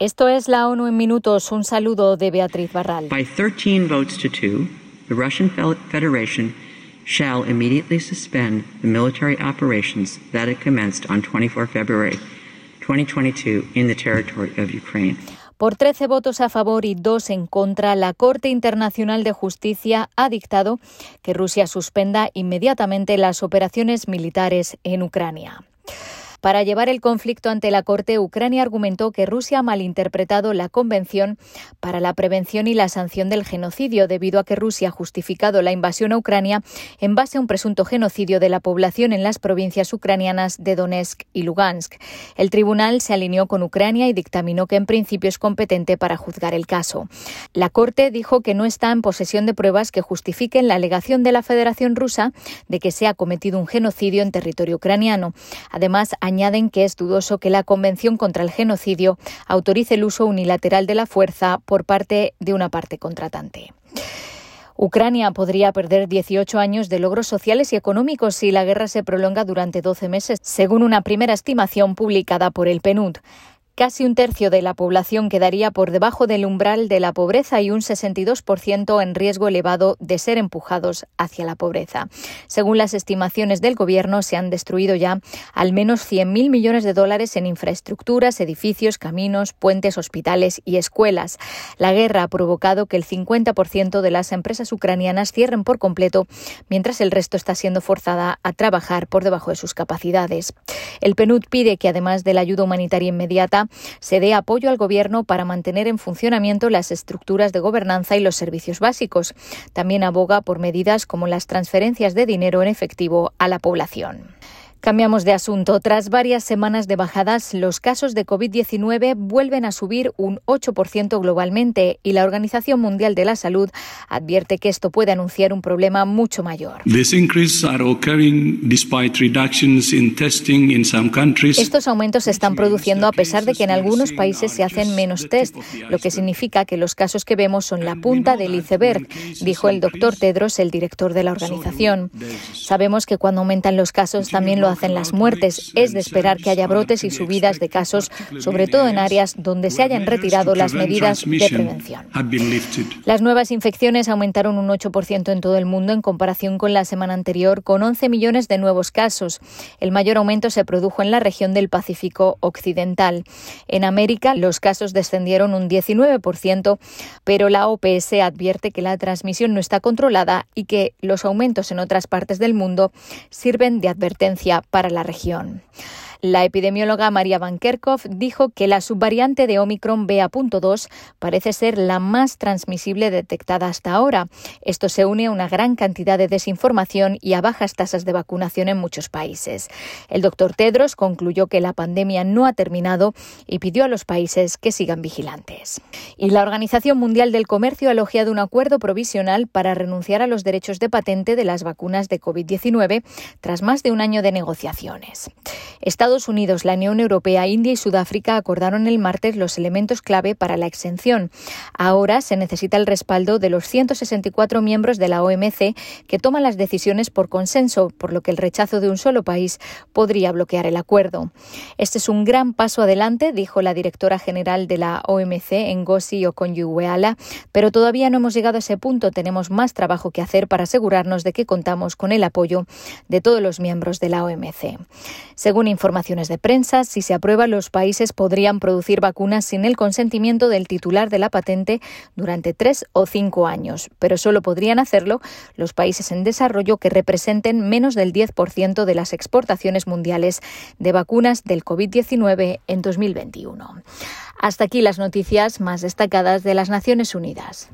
Esto es la ONU en minutos. Un saludo de Beatriz Barral. By 13 votes to 2, the Russian Federation shall immediately suspend the military operations that it commenced on 24 February 2022 in the territory of Ukraine. Por 13 votos a favor y dos en contra, la Corte Internacional de Justicia ha dictado que Rusia suspenda inmediatamente las operaciones militares en Ucrania. Para llevar el conflicto ante la Corte, Ucrania argumentó que Rusia ha malinterpretado la Convención para la Prevención y la Sanción del Genocidio, debido a que Rusia ha justificado la invasión a Ucrania en base a un presunto genocidio de la población en las provincias ucranianas de Donetsk y Lugansk. El tribunal se alineó con Ucrania y dictaminó que en principio es competente para juzgar el caso. La Corte dijo que no está en posesión de pruebas que justifiquen la alegación de la Federación Rusa de que se ha cometido un genocidio en territorio ucraniano. Además, añaden que es dudoso que la Convención contra el Genocidio autorice el uso unilateral de la fuerza por parte de una parte contratante. Ucrania podría perder 18 años de logros sociales y económicos si la guerra se prolonga durante 12 meses, según una primera estimación publicada por el PNUD. Casi un tercio de la población quedaría por debajo del umbral de la pobreza y un 62% en riesgo elevado de ser empujados hacia la pobreza. Según las estimaciones del Gobierno, se han destruido ya al menos 100.000 millones de dólares en infraestructuras, edificios, caminos, puentes, hospitales y escuelas. La guerra ha provocado que el 50% de las empresas ucranianas cierren por completo, mientras el resto está siendo forzada a trabajar por debajo de sus capacidades. El PNUD pide que, además de la ayuda humanitaria inmediata, se dé apoyo al Gobierno para mantener en funcionamiento las estructuras de gobernanza y los servicios básicos. También aboga por medidas como las transferencias de dinero en efectivo a la población. Cambiamos de asunto. Tras varias semanas de bajadas, los casos de COVID-19 vuelven a subir un 8% globalmente y la Organización Mundial de la Salud advierte que esto puede anunciar un problema mucho mayor. Estos aumentos se están produciendo a pesar de que en algunos países se hacen menos test, lo que significa que los casos que vemos son la punta del iceberg, dijo el doctor Tedros, el director de la organización. Sabemos que cuando aumentan los casos también lo hacen las muertes. Es de esperar que haya brotes y subidas de casos, sobre todo en áreas donde se hayan retirado las medidas de prevención. Las nuevas infecciones aumentaron un 8% en todo el mundo en comparación con la semana anterior, con 11 millones de nuevos casos. El mayor aumento se produjo en la región del Pacífico Occidental. En América, los casos descendieron un 19%, pero la OPS advierte que la transmisión no está controlada y que los aumentos en otras partes del mundo sirven de advertencia para la región. La epidemióloga María Van Kerkhoff dijo que la subvariante de Omicron BA.2 parece ser la más transmisible detectada hasta ahora. Esto se une a una gran cantidad de desinformación y a bajas tasas de vacunación en muchos países. El doctor Tedros concluyó que la pandemia no ha terminado y pidió a los países que sigan vigilantes. Y la Organización Mundial del Comercio ha elogiado un acuerdo provisional para renunciar a los derechos de patente de las vacunas de COVID-19 tras más de un año de negociaciones. Unidos, la Unión Europea, India y Sudáfrica acordaron el martes los elementos clave para la exención. Ahora se necesita el respaldo de los 164 miembros de la OMC que toman las decisiones por consenso, por lo que el rechazo de un solo país podría bloquear el acuerdo. Este es un gran paso adelante, dijo la directora general de la OMC, Ngozi Okonjo-Iweala, pero todavía no hemos llegado a ese punto. Tenemos más trabajo que hacer para asegurarnos de que contamos con el apoyo de todos los miembros de la OMC. Según información de prensa, si se aprueba, los países podrían producir vacunas sin el consentimiento del titular de la patente durante tres o cinco años, pero solo podrían hacerlo los países en desarrollo que representen menos del 10% de las exportaciones mundiales de vacunas del COVID-19 en 2021. Hasta aquí las noticias más destacadas de las Naciones Unidas.